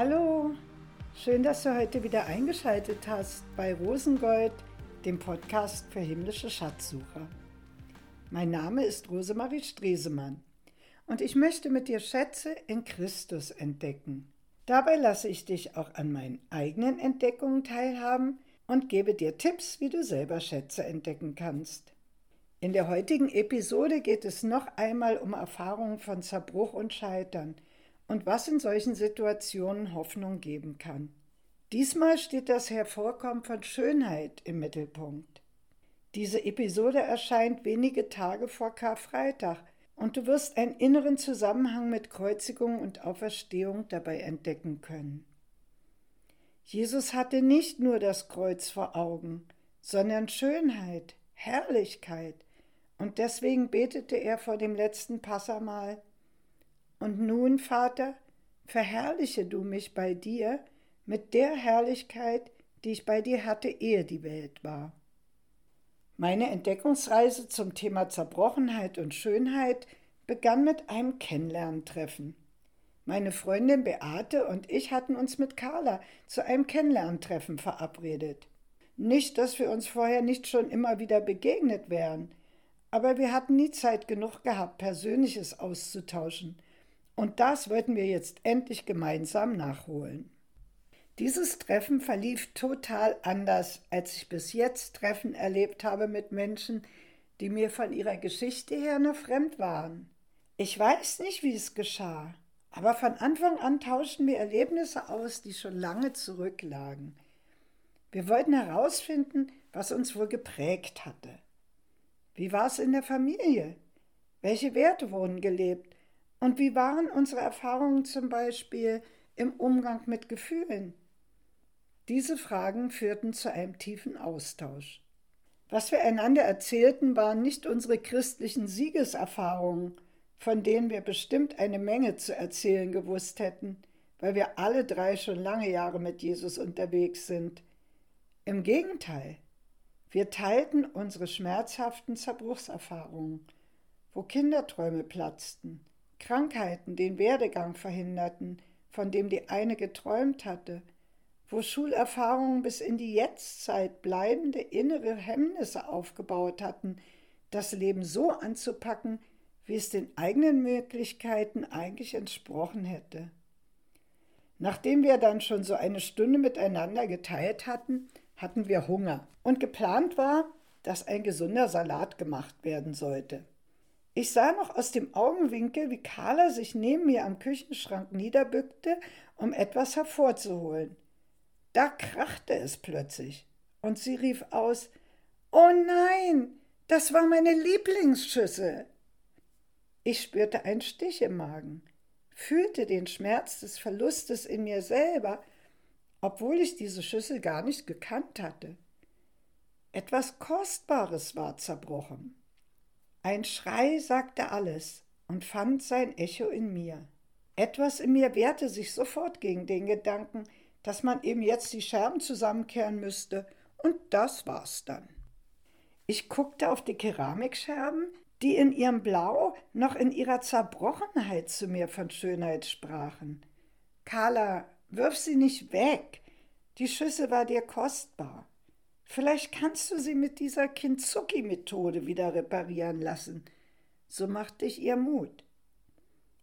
Hallo, schön, dass du heute wieder eingeschaltet hast bei Rosengold, dem Podcast für himmlische Schatzsucher. Mein Name ist Rosemarie Stresemann und ich möchte mit dir Schätze in Christus entdecken. Dabei lasse ich dich auch an meinen eigenen Entdeckungen teilhaben und gebe dir Tipps, wie du selber Schätze entdecken kannst. In der heutigen Episode geht es noch einmal um Erfahrungen von Zerbruch und Scheitern und was in solchen Situationen Hoffnung geben kann. Diesmal steht das Hervorkommen von Schönheit im Mittelpunkt. Diese Episode erscheint wenige Tage vor Karfreitag und du wirst einen inneren Zusammenhang mit Kreuzigung und Auferstehung dabei entdecken können. Jesus hatte nicht nur das Kreuz vor Augen, sondern Schönheit, Herrlichkeit, und deswegen betete er vor dem letzten Passamal Und nun, Vater, verherrliche du mich bei dir mit der Herrlichkeit, die ich bei dir hatte, ehe die Welt war. Meine Entdeckungsreise zum Thema Zerbrochenheit und Schönheit begann mit einem Kennenlerntreffen. Meine Freundin Beate und ich hatten uns mit Carla zu einem Kennenlerntreffen verabredet. Nicht, dass wir uns vorher nicht schon immer wieder begegnet wären, aber wir hatten nie Zeit genug gehabt, Persönliches auszutauschen. Und das wollten wir jetzt endlich gemeinsam nachholen. Dieses Treffen verlief total anders, als ich bis jetzt Treffen erlebt habe mit Menschen, die mir von ihrer Geschichte her nur fremd waren. Ich weiß nicht, wie es geschah, aber von Anfang an tauschten wir Erlebnisse aus, die schon lange zurücklagen. Wir wollten herausfinden, was uns wohl geprägt hatte. Wie war es in der Familie? Welche Werte wurden gelebt? Und wie waren unsere Erfahrungen zum Beispiel im Umgang mit Gefühlen? Diese Fragen führten zu einem tiefen Austausch. Was wir einander erzählten, waren nicht unsere christlichen Siegeserfahrungen, von denen wir bestimmt eine Menge zu erzählen gewusst hätten, weil wir alle drei schon lange Jahre mit Jesus unterwegs sind. Im Gegenteil, wir teilten unsere schmerzhaften Zerbruchserfahrungen, wo Kinderträume platzten, Krankheiten den Werdegang verhinderten, von dem die eine geträumt hatte, wo Schulerfahrungen bis in die Jetztzeit bleibende innere Hemmnisse aufgebaut hatten, das Leben so anzupacken, wie es den eigenen Möglichkeiten eigentlich entsprochen hätte. Nachdem wir dann schon so eine Stunde miteinander geteilt hatten, hatten wir Hunger und geplant war, dass ein gesunder Salat gemacht werden sollte. Ich sah noch aus dem Augenwinkel, wie Carla sich neben mir am Küchenschrank niederbückte, um etwas hervorzuholen. Da krachte es plötzlich, und sie rief aus Oh nein, das war meine Lieblingsschüssel. Ich spürte einen Stich im Magen, fühlte den Schmerz des Verlustes in mir selber, obwohl ich diese Schüssel gar nicht gekannt hatte. Etwas Kostbares war zerbrochen. Ein Schrei sagte alles und fand sein Echo in mir. Etwas in mir wehrte sich sofort gegen den Gedanken, dass man eben jetzt die Scherben zusammenkehren müsste, und das war's dann. Ich guckte auf die Keramikscherben, die in ihrem Blau noch in ihrer Zerbrochenheit zu mir von Schönheit sprachen. Carla, wirf sie nicht weg. Die Schüssel war dir kostbar. Vielleicht kannst du sie mit dieser Kintsugi-Methode wieder reparieren lassen. So machte ich ihr Mut.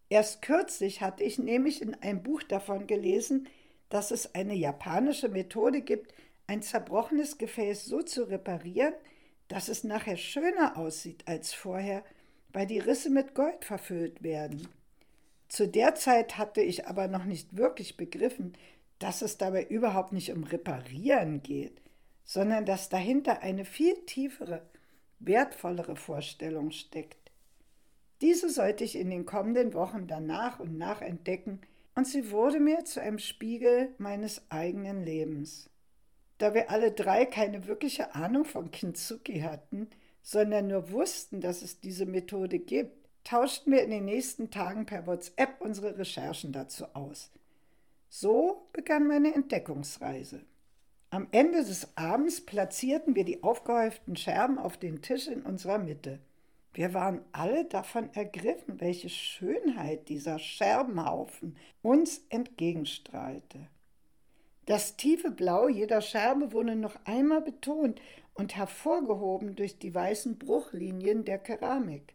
Erst kürzlich hatte ich nämlich in einem Buch davon gelesen, dass es eine japanische Methode gibt, ein zerbrochenes Gefäß so zu reparieren, dass es nachher schöner aussieht als vorher, weil die Risse mit Gold verfüllt werden. Zu der Zeit hatte ich aber noch nicht wirklich begriffen, dass es dabei überhaupt nicht um Reparieren geht, sondern dass dahinter eine viel tiefere, wertvollere Vorstellung steckt. Diese sollte ich in den kommenden Wochen danach und nach entdecken, und sie wurde mir zu einem Spiegel meines eigenen Lebens. Da wir alle drei keine wirkliche Ahnung von Kintsugi hatten, sondern nur wussten, dass es diese Methode gibt, tauschten wir in den nächsten Tagen per WhatsApp unsere Recherchen dazu aus. So begann meine Entdeckungsreise. Am Ende des Abends platzierten wir die aufgehäuften Scherben auf den Tisch in unserer Mitte. Wir waren alle davon ergriffen, welche Schönheit dieser Scherbenhaufen uns entgegenstrahlte. Das tiefe Blau jeder Scherbe wurde noch einmal betont und hervorgehoben durch die weißen Bruchlinien der Keramik.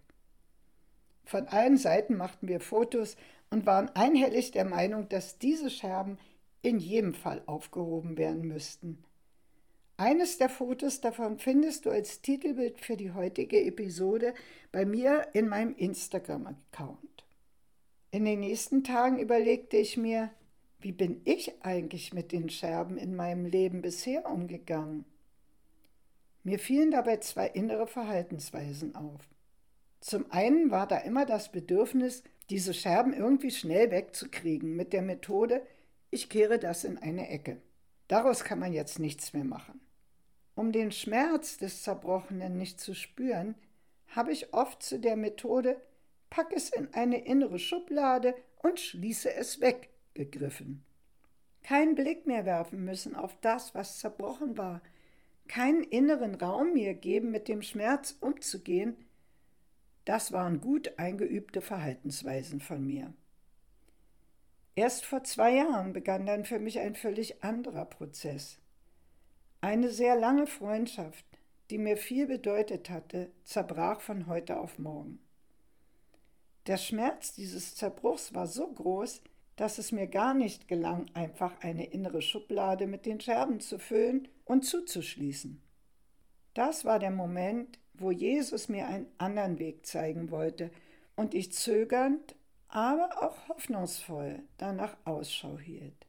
Von allen Seiten machten wir Fotos und waren einhellig der Meinung, dass diese Scherben in jedem Fall aufgehoben werden müssten. Eines der Fotos davon findest du als Titelbild für die heutige Episode bei mir in meinem Instagram-Account. In den nächsten Tagen überlegte ich mir, wie bin ich eigentlich mit den Scherben in meinem Leben bisher umgegangen? Mir fielen dabei zwei innere Verhaltensweisen auf. Zum einen war da immer das Bedürfnis, diese Scherben irgendwie schnell wegzukriegen mit der Methode, ich kehre das in eine Ecke. Daraus kann man jetzt nichts mehr machen. Um den Schmerz des Zerbrochenen nicht zu spüren, habe ich oft zu der Methode pack es in eine innere Schublade und schließe es weg gegriffen. Keinen Blick mehr werfen müssen auf das, was zerbrochen war, keinen inneren Raum mir geben, mit dem Schmerz umzugehen, das waren gut eingeübte Verhaltensweisen von mir. Erst vor zwei Jahren begann dann für mich ein völlig anderer Prozess. Eine sehr lange Freundschaft, die mir viel bedeutet hatte, zerbrach von heute auf morgen. Der Schmerz dieses Zerbruchs war so groß, dass es mir gar nicht gelang, einfach eine innere Schublade mit den Scherben zu füllen und zuzuschließen. Das war der Moment, wo Jesus mir einen anderen Weg zeigen wollte und ich zögernd, aber auch hoffnungsvoll danach Ausschau hielt.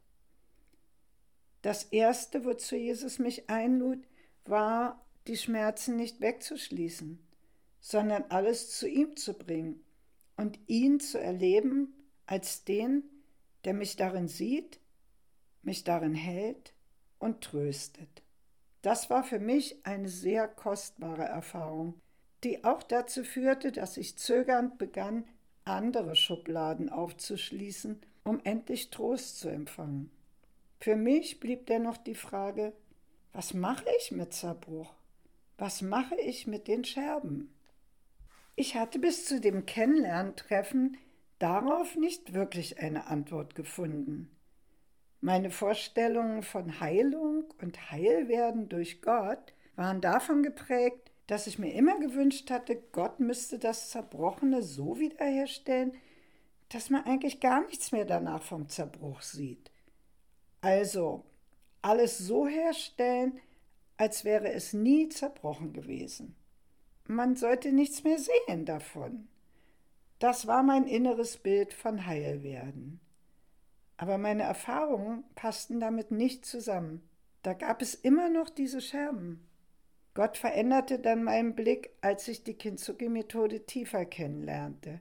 Das Erste, wozu Jesus mich einlud, war, die Schmerzen nicht wegzuschließen, sondern alles zu ihm zu bringen und ihn zu erleben als den, der mich darin sieht, mich darin hält und tröstet. Das war für mich eine sehr kostbare Erfahrung, die auch dazu führte, dass ich zögernd begann, andere Schubladen aufzuschließen, um endlich Trost zu empfangen. Für mich blieb dennoch die Frage, was mache ich mit Zerbruch? Was mache ich mit den Scherben? Ich hatte bis zu dem Kennenlerntreffen darauf nicht wirklich eine Antwort gefunden. Meine Vorstellungen von Heilung und Heilwerden durch Gott waren davon geprägt, dass ich mir immer gewünscht hatte, Gott müsste das Zerbrochene so wiederherstellen, dass man eigentlich gar nichts mehr danach vom Zerbruch sieht. Also alles so herstellen, als wäre es nie zerbrochen gewesen. Man sollte nichts mehr sehen davon. Das war mein inneres Bild von Heilwerden. Aber meine Erfahrungen passten damit nicht zusammen. Da gab es immer noch diese Scherben. Gott veränderte dann meinen Blick, als ich die Kintsugi-Methode tiefer kennenlernte.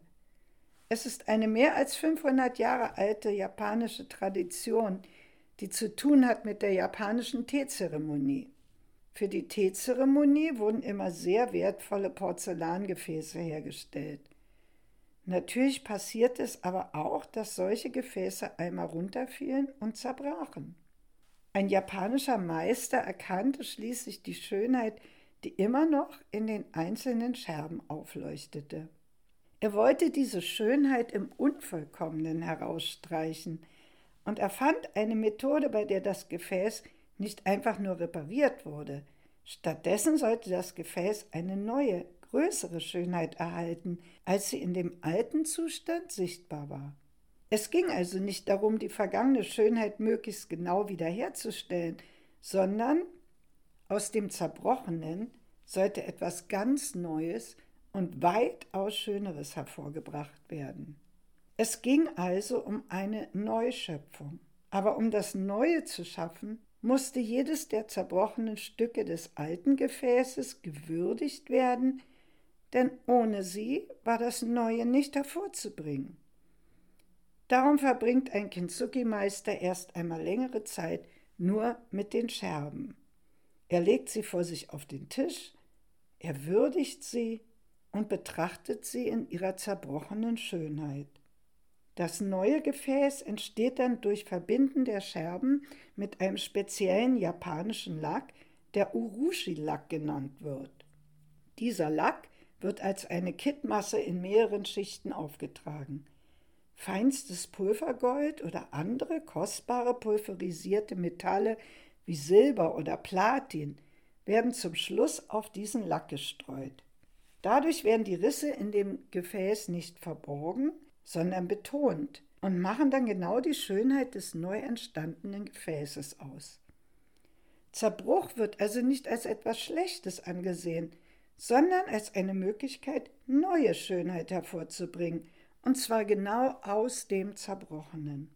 Es ist eine mehr als 500 Jahre alte japanische Tradition, die zu tun hat mit der japanischen Teezeremonie. Für die Teezeremonie wurden immer sehr wertvolle Porzellangefäße hergestellt. Natürlich passiert es aber auch, dass solche Gefäße einmal runterfielen und zerbrachen. Ein japanischer Meister erkannte schließlich die Schönheit, die immer noch in den einzelnen Scherben aufleuchtete. Er wollte diese Schönheit im Unvollkommenen herausstreichen, und er fand eine Methode, bei der das Gefäß nicht einfach nur repariert wurde. Stattdessen sollte das Gefäß eine neue, größere Schönheit erhalten, als sie in dem alten Zustand sichtbar war. Es ging also nicht darum, die vergangene Schönheit möglichst genau wiederherzustellen, sondern aus dem Zerbrochenen sollte etwas ganz Neues und weitaus Schöneres hervorgebracht werden. Es ging also um eine Neuschöpfung. Aber um das Neue zu schaffen, musste jedes der zerbrochenen Stücke des alten Gefäßes gewürdigt werden, denn ohne sie war das Neue nicht hervorzubringen. Darum verbringt ein Kintsugi-Meister erst einmal längere Zeit nur mit den Scherben. Er legt sie vor sich auf den Tisch, er würdigt sie und betrachtet sie in ihrer zerbrochenen Schönheit. Das neue Gefäß entsteht dann durch Verbinden der Scherben mit einem speziellen japanischen Lack, der Urushi-Lack genannt wird. Dieser Lack wird als eine Kittmasse in mehreren Schichten aufgetragen. Feinstes Pulvergold oder andere kostbare pulverisierte Metalle wie Silber oder Platin werden zum Schluss auf diesen Lack gestreut. Dadurch werden die Risse in dem Gefäß nicht verborgen, sondern betont und machen dann genau die Schönheit des neu entstandenen Gefäßes aus. Zerbruch wird also nicht als etwas Schlechtes angesehen, sondern als eine Möglichkeit, neue Schönheit hervorzubringen, und zwar genau aus dem Zerbrochenen.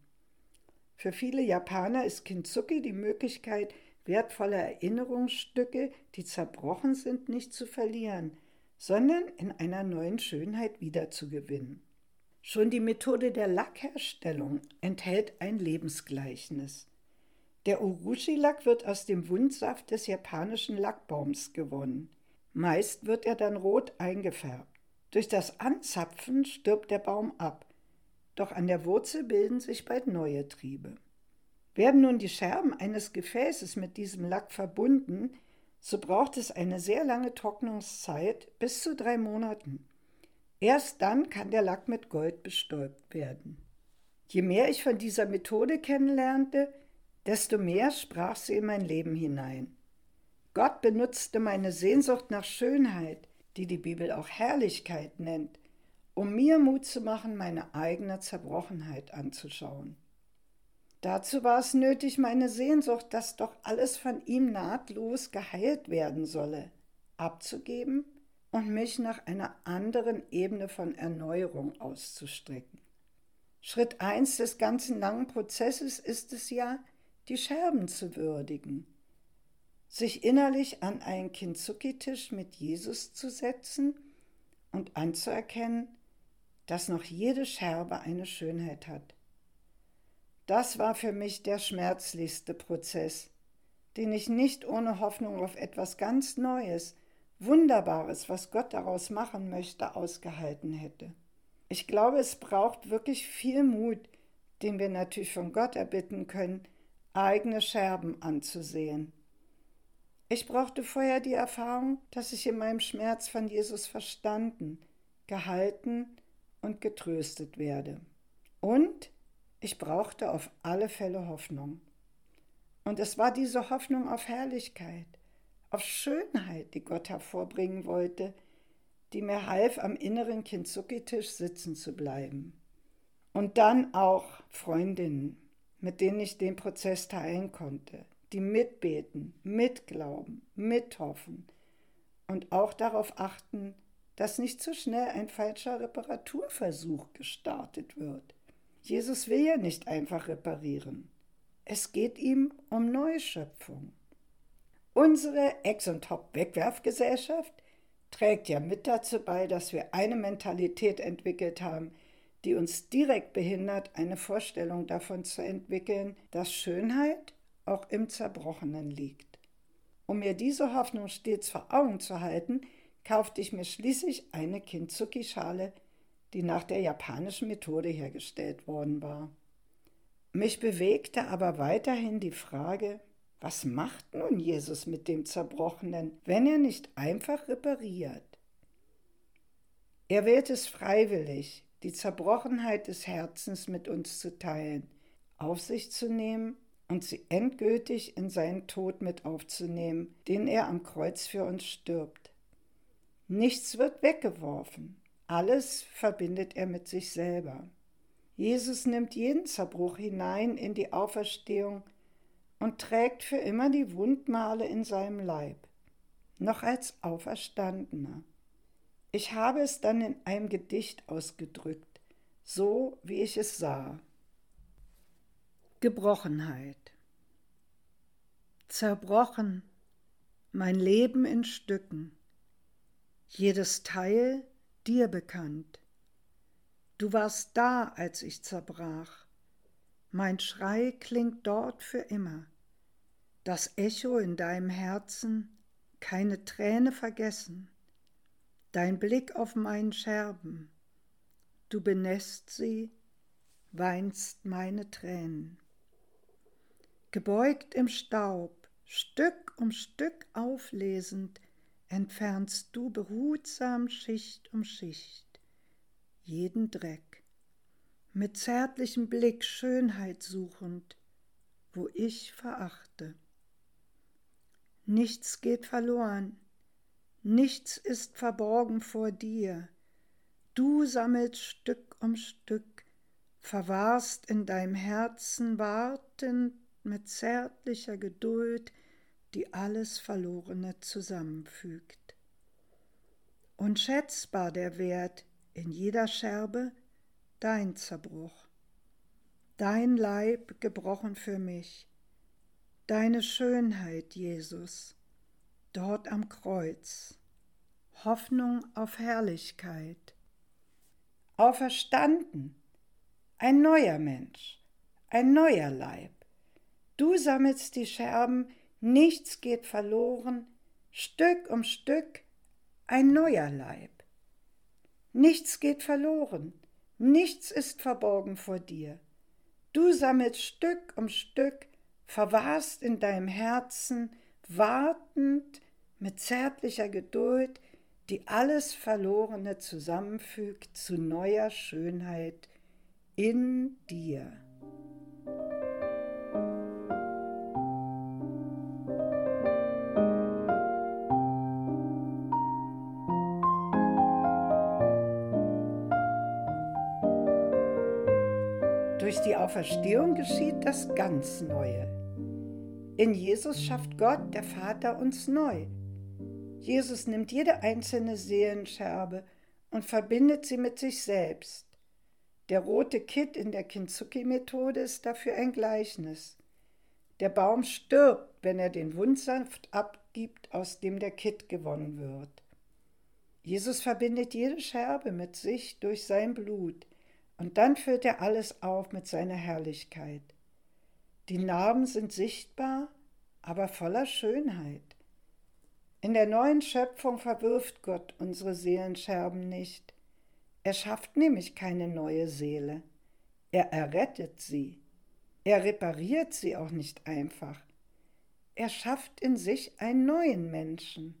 Für viele Japaner ist Kintsugi die Möglichkeit, wertvolle Erinnerungsstücke, die zerbrochen sind, nicht zu verlieren, sondern in einer neuen Schönheit wiederzugewinnen. Schon die Methode der Lackherstellung enthält ein Lebensgleichnis. Der Urushi-Lack wird aus dem Wundsaft des japanischen Lackbaums gewonnen. Meist wird er dann rot eingefärbt. Durch das Anzapfen stirbt der Baum ab, doch an der Wurzel bilden sich bald neue Triebe. Werden nun die Scherben eines Gefäßes mit diesem Lack verbunden, so braucht es eine sehr lange Trocknungszeit bis zu drei Monaten. Erst dann kann der Lack mit Gold bestäubt werden. Je mehr ich von dieser Methode kennenlernte, desto mehr sprach sie in mein Leben hinein. Gott benutzte meine Sehnsucht nach Schönheit, die die Bibel auch Herrlichkeit nennt, um mir Mut zu machen, meine eigene Zerbrochenheit anzuschauen. Dazu war es nötig, meine Sehnsucht, dass doch alles von ihm nahtlos geheilt werden solle, abzugeben und mich nach einer anderen Ebene von Erneuerung auszustrecken. Schritt 1 des ganzen langen Prozesses ist es ja, die Scherben zu würdigen, sich innerlich an einen Kintsuki-Tisch mit Jesus zu setzen und anzuerkennen, dass noch jede Scherbe eine Schönheit hat. Das war für mich der schmerzlichste Prozess, den ich nicht ohne Hoffnung auf etwas ganz Neues, Wunderbares, was Gott daraus machen möchte, ausgehalten hätte. Ich glaube, es braucht wirklich viel Mut, den wir natürlich von Gott erbitten können, eigene Scherben anzusehen. Ich brauchte vorher die Erfahrung, dass ich in meinem Schmerz von Jesus verstanden, gehalten und getröstet werde. Und ich brauchte auf alle Fälle Hoffnung. Und es war diese Hoffnung auf Herrlichkeit, auf Schönheit, die Gott hervorbringen wollte, die mir half, am inneren Kintsuki-Tisch sitzen zu bleiben. Und dann auch Freundinnen, mit denen ich den Prozess teilen konnte, die mitbeten, mitglauben, mithoffen und auch darauf achten, dass nicht zu schnell ein falscher Reparaturversuch gestartet wird. Jesus will ja nicht einfach reparieren. Es geht ihm um Neuschöpfung. Unsere Ex- und Top-Wegwerfgesellschaft trägt ja mit dazu bei, dass wir eine Mentalität entwickelt haben, die uns direkt behindert, eine Vorstellung davon zu entwickeln, dass Schönheit auch im Zerbrochenen liegt. Um mir diese Hoffnung stets vor Augen zu halten, kaufte ich mir schließlich eine Kintsuki-Schale, die nach der japanischen Methode hergestellt worden war. Mich bewegte aber weiterhin die Frage, was macht nun Jesus mit dem Zerbrochenen, wenn er nicht einfach repariert? Er wählt es freiwillig, die Zerbrochenheit des Herzens mit uns zu teilen, auf sich zu nehmen und sie endgültig in seinen Tod mit aufzunehmen, den er am Kreuz für uns stirbt. Nichts wird weggeworfen, alles verbindet er mit sich selber. Jesus nimmt jeden Zerbruch hinein in die Auferstehung und trägt für immer die Wundmale in seinem Leib, noch als Auferstandener. Ich habe es dann in einem Gedicht ausgedrückt, so wie ich es sah. Gebrochenheit. Zerbrochen, mein Leben in Stücken, jedes Teil dir bekannt. Du warst da, als ich zerbrach, mein Schrei klingt dort für immer. Das Echo in deinem Herzen, keine Träne vergessen. Dein Blick auf meinen Scherben, du benässt sie, weinst meine Tränen. Gebeugt im Staub, Stück um Stück auflesend, entfernst du behutsam Schicht um Schicht jeden Dreck, mit zärtlichem Blick Schönheit suchend, wo ich verachte. Nichts geht verloren, nichts ist verborgen vor dir. Du sammelst Stück um Stück, verwahrst in deinem Herzen wartend mit zärtlicher Geduld, die alles Verlorene zusammenfügt. Unschätzbar der Wert in jeder Scherbe, dein Zerbruch, dein Leib gebrochen für mich, deine Schönheit, Jesus, dort am Kreuz, Hoffnung auf Herrlichkeit. Auferstanden, ein neuer Mensch, ein neuer Leib. Du sammelst die Scherben, nichts geht verloren, Stück um Stück ein neuer Leib. Nichts geht verloren, nichts ist verborgen vor dir. Du sammelst Stück um Stück verwahrst in deinem Herzen, wartend mit zärtlicher Geduld, die alles Verlorene zusammenfügt zu neuer Schönheit in dir. Auferstehung geschieht das ganz Neue. In Jesus schafft Gott, der Vater, uns neu. Jesus nimmt jede einzelne Seelenscherbe und verbindet sie mit sich selbst. Der rote Kitt in der Kintsugi-Methode ist dafür ein Gleichnis. Der Baum stirbt, wenn er den Wundsaft abgibt, aus dem der Kitt gewonnen wird. Jesus verbindet jede Scherbe mit sich durch sein Blut, und dann füllt er alles auf mit seiner Herrlichkeit. Die Narben sind sichtbar, aber voller Schönheit. In der neuen Schöpfung verwirft Gott unsere Seelenscherben nicht. Er schafft nämlich keine neue Seele. Er errettet sie. Er repariert sie auch nicht einfach. Er schafft in sich einen neuen Menschen.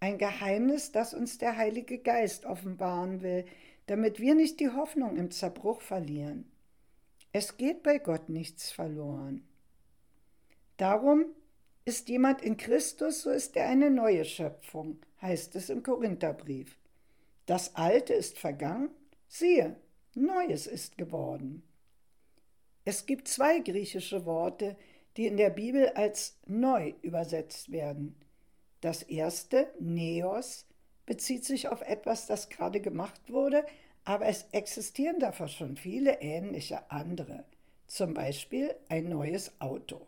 Ein Geheimnis, das uns der Heilige Geist offenbaren will, damit wir nicht die Hoffnung im Zerbruch verlieren. Es geht bei Gott nichts verloren. Darum ist jemand in Christus, so ist er eine neue Schöpfung, heißt es im Korintherbrief. Das Alte ist vergangen, siehe, Neues ist geworden. Es gibt zwei griechische Worte, die in der Bibel als neu übersetzt werden. Das erste, Neos, bezieht sich auf etwas, das gerade gemacht wurde, aber es existieren davon schon viele ähnliche andere, zum Beispiel ein neues Auto.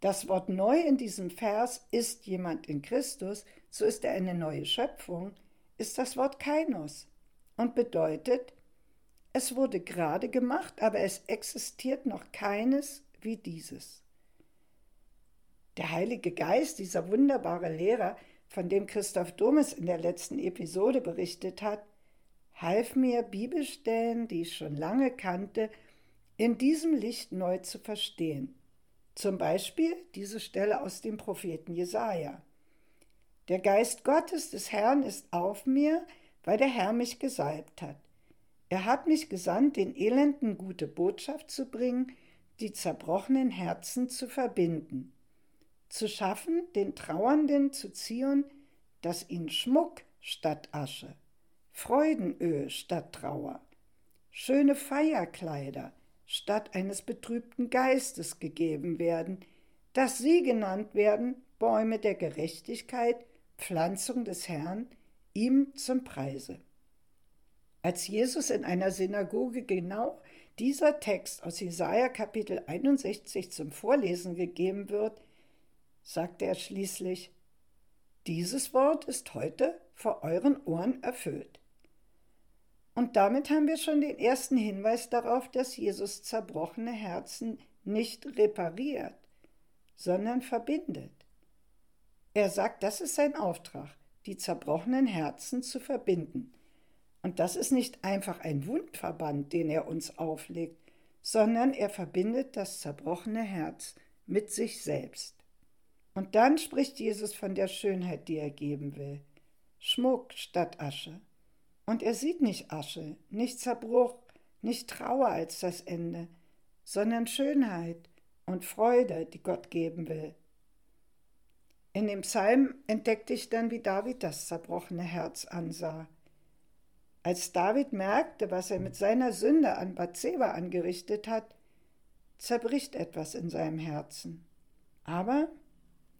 Das Wort neu in diesem Vers ist jemand in Christus, so ist er eine neue Schöpfung, ist das Wort kainos und bedeutet, es wurde gerade gemacht, aber es existiert noch keines wie dieses. Der Heilige Geist, dieser wunderbare Lehrer, von dem Christoph Domes in der letzten Episode berichtet hat, half mir, Bibelstellen, die ich schon lange kannte, in diesem Licht neu zu verstehen. Zum Beispiel diese Stelle aus dem Propheten Jesaja. Der Geist Gottes des Herrn ist auf mir, weil der Herr mich gesalbt hat. Er hat mich gesandt, den Elenden gute Botschaft zu bringen, die zerbrochenen Herzen zu verbinden, zu schaffen, den Trauernden zu ziehen, dass ihnen Schmuck statt Asche, Freudenöl statt Trauer, schöne Feierkleider statt eines betrübten Geistes gegeben werden, dass sie genannt werden Bäume der Gerechtigkeit, Pflanzung des Herrn, ihm zum Preise. Als Jesus in einer Synagoge genau dieser Text aus Jesaja Kapitel 61 zum Vorlesen gegeben wird, sagte er schließlich: Dieses Wort ist heute vor euren Ohren erfüllt. Und damit haben wir schon den ersten Hinweis darauf, dass Jesus zerbrochene Herzen nicht repariert, sondern verbindet. Er sagt, das ist sein Auftrag, die zerbrochenen Herzen zu verbinden. Und das ist nicht einfach ein Wundverband, den er uns auflegt, sondern er verbindet das zerbrochene Herz mit sich selbst. Und dann spricht Jesus von der Schönheit, die er geben will. Schmuck statt Asche. Und er sieht nicht Asche, nicht Zerbruch, nicht Trauer als das Ende, sondern Schönheit und Freude, die Gott geben will. In dem Psalm entdeckte ich dann, wie David das zerbrochene Herz ansah. Als David merkte, was er mit seiner Sünde an Bathseba angerichtet hat, zerbricht etwas in seinem Herzen. Aber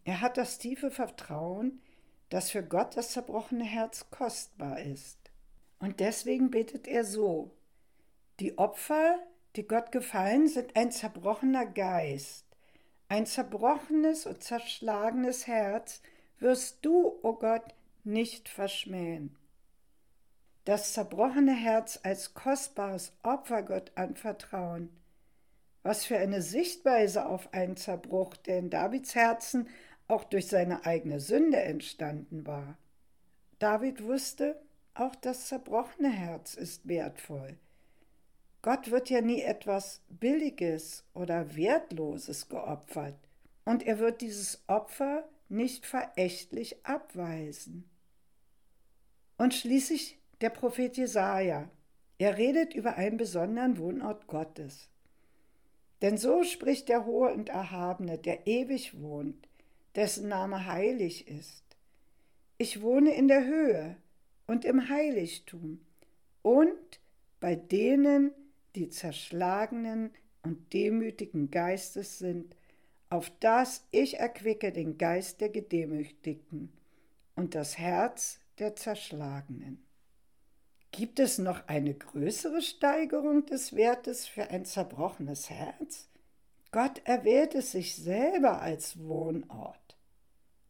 er hat das tiefe Vertrauen, dass für Gott das zerbrochene Herz kostbar ist. Und deswegen betet er so, die Opfer, die Gott gefallen, sind ein zerbrochener Geist, ein zerbrochenes und zerschlagenes Herz wirst du, o oh Gott, nicht verschmähen. Das zerbrochene Herz als kostbares Opfer Gott anvertrauen. Was für eine Sichtweise auf einen Zerbruch, der in Davids Herzen auch durch seine eigene Sünde entstanden war. David wusste, auch das zerbrochene Herz ist wertvoll. Gott wird ja nie etwas Billiges oder Wertloses geopfert, und er wird dieses Opfer nicht verächtlich abweisen. Und schließlich der Prophet Jesaja. Er redet über einen besonderen Wohnort Gottes. Denn so spricht der Hohe und Erhabene, der ewig wohnt, dessen Name heilig ist. Ich wohne in der Höhe und im Heiligtum und bei denen, die zerschlagenen und demütigen Geistes sind, auf das ich erquicke den Geist der Gedemütigten und das Herz der Zerschlagenen. Gibt es noch eine größere Steigerung des Wertes für ein zerbrochenes Herz? Gott erwählte sich selber als Wohnort.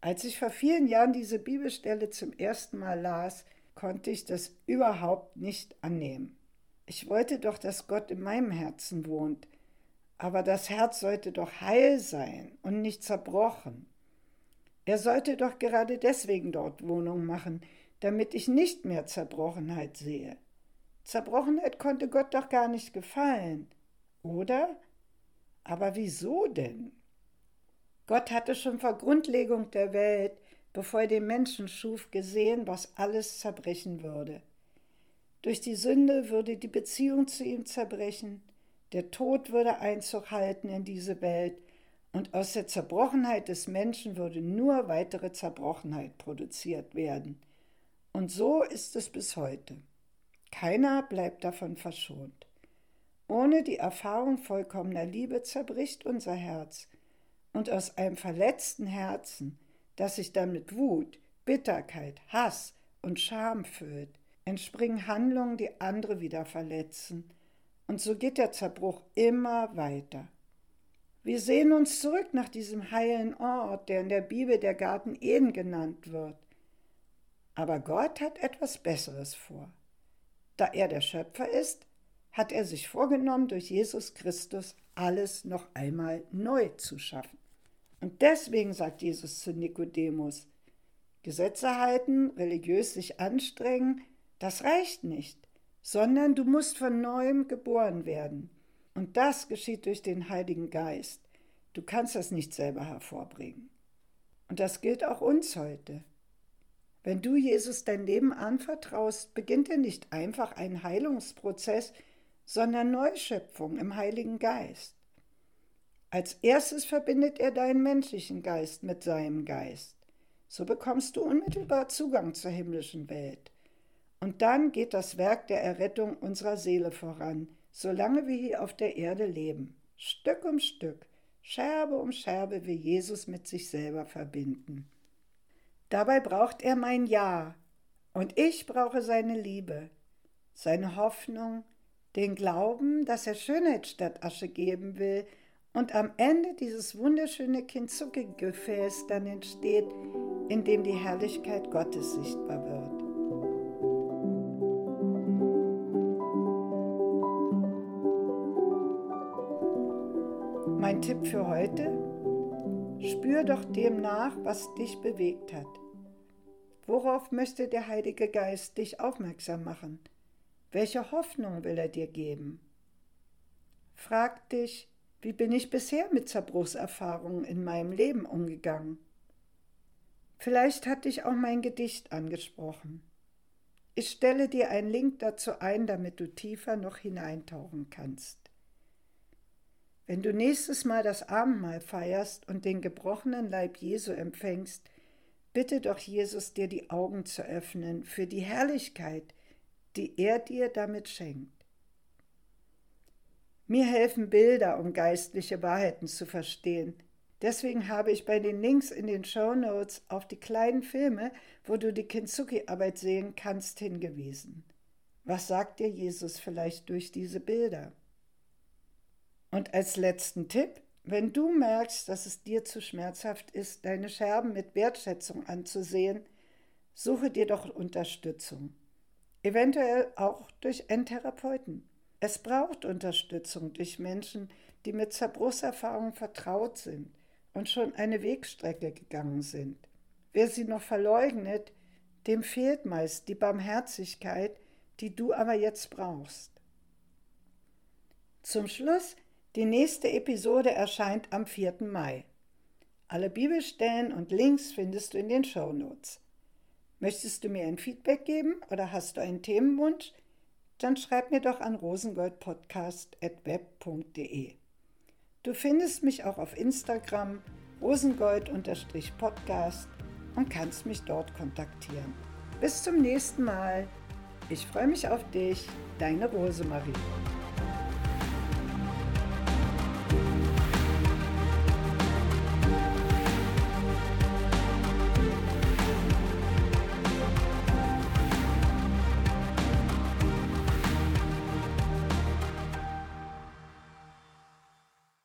Als ich vor vielen Jahren diese Bibelstelle zum ersten Mal las, konnte ich das überhaupt nicht annehmen. Ich wollte doch, dass Gott in meinem Herzen wohnt, aber das Herz sollte doch heil sein und nicht zerbrochen. Er sollte doch gerade deswegen dort Wohnung machen, damit ich nicht mehr Zerbrochenheit sehe. Zerbrochenheit konnte Gott doch gar nicht gefallen, oder? Aber wieso denn? Gott hatte schon vor Grundlegung der Welt, bevor er den Menschen schuf, gesehen, was alles zerbrechen würde. Durch die Sünde würde die Beziehung zu ihm zerbrechen, der Tod würde Einzug halten in diese Welt und aus der Zerbrochenheit des Menschen würde nur weitere Zerbrochenheit produziert werden. Und so ist es bis heute. Keiner bleibt davon verschont. Ohne die Erfahrung vollkommener Liebe zerbricht unser Herz, und aus einem verletzten Herzen, das sich dann mit Wut, Bitterkeit, Hass und Scham füllt, entspringen Handlungen, die andere wieder verletzen. Und so geht der Zerbruch immer weiter. Wir sehen uns zurück nach diesem heilen Ort, der in der Bibel der Garten Eden genannt wird. Aber Gott hat etwas Besseres vor. Da er der Schöpfer ist, hat er sich vorgenommen, durch Jesus Christus alles noch einmal neu zu schaffen. Und deswegen sagt Jesus zu Nikodemus, Gesetze halten, religiös sich anstrengen, das reicht nicht, sondern du musst von neuem geboren werden. Und das geschieht durch den Heiligen Geist. Du kannst das nicht selber hervorbringen. Und das gilt auch uns heute. Wenn du Jesus dein Leben anvertraust, beginnt er nicht einfach ein Heilungsprozess, sondern Neuschöpfung im Heiligen Geist. Als erstes verbindet er deinen menschlichen Geist mit seinem Geist. So bekommst du unmittelbar Zugang zur himmlischen Welt. Und dann geht das Werk der Errettung unserer Seele voran, solange wir hier auf der Erde leben. Stück um Stück, Scherbe um Scherbe will Jesus mit sich selber verbinden. Dabei braucht er mein Ja und ich brauche seine Liebe, seine Hoffnung, den Glauben, dass er Schönheit statt Asche geben will und am Ende dieses wunderschöne Kintsugi-Gefäß dann entsteht, in dem die Herrlichkeit Gottes sichtbar wird. Mein Tipp für heute? Spür doch dem nach, was dich bewegt hat. Worauf möchte der Heilige Geist dich aufmerksam machen? Welche Hoffnung will er dir geben? Frag dich, wie bin ich bisher mit Zerbruchserfahrungen in meinem Leben umgegangen? Vielleicht hat dich auch mein Gedicht angesprochen. Ich stelle dir einen Link dazu ein, damit du tiefer noch hineintauchen kannst. Wenn du nächstes Mal das Abendmahl feierst und den gebrochenen Leib Jesu empfängst, bitte doch Jesus dir die Augen zu öffnen für die Herrlichkeit, die er dir damit schenkt. Mir helfen Bilder, um geistliche Wahrheiten zu verstehen. Deswegen habe ich bei den Links in den Show Notes auf die kleinen Filme, wo du die Kintsugi-Arbeit sehen kannst, hingewiesen. Was sagt dir Jesus vielleicht durch diese Bilder? Und als letzten Tipp, wenn du merkst, dass es dir zu schmerzhaft ist, deine Scherben mit Wertschätzung anzusehen, suche dir doch Unterstützung. Eventuell auch durch einen Therapeuten. Es braucht Unterstützung durch Menschen, die mit Zerbruchserfahrungen vertraut sind und schon eine Wegstrecke gegangen sind. Wer sie noch verleugnet, dem fehlt meist die Barmherzigkeit, die du aber jetzt brauchst. Zum Schluss die nächste Episode erscheint am 4. Mai. Alle Bibelstellen und Links findest du in den Show Notes. Möchtest du mir ein Feedback geben oder hast du einen Themenwunsch? Dann schreib mir doch an rosengoldpodcast.web.de. Du findest mich auch auf Instagram rosengold-podcast und kannst mich dort kontaktieren. Bis zum nächsten Mal. Ich freue mich auf dich, deine Rosemarie.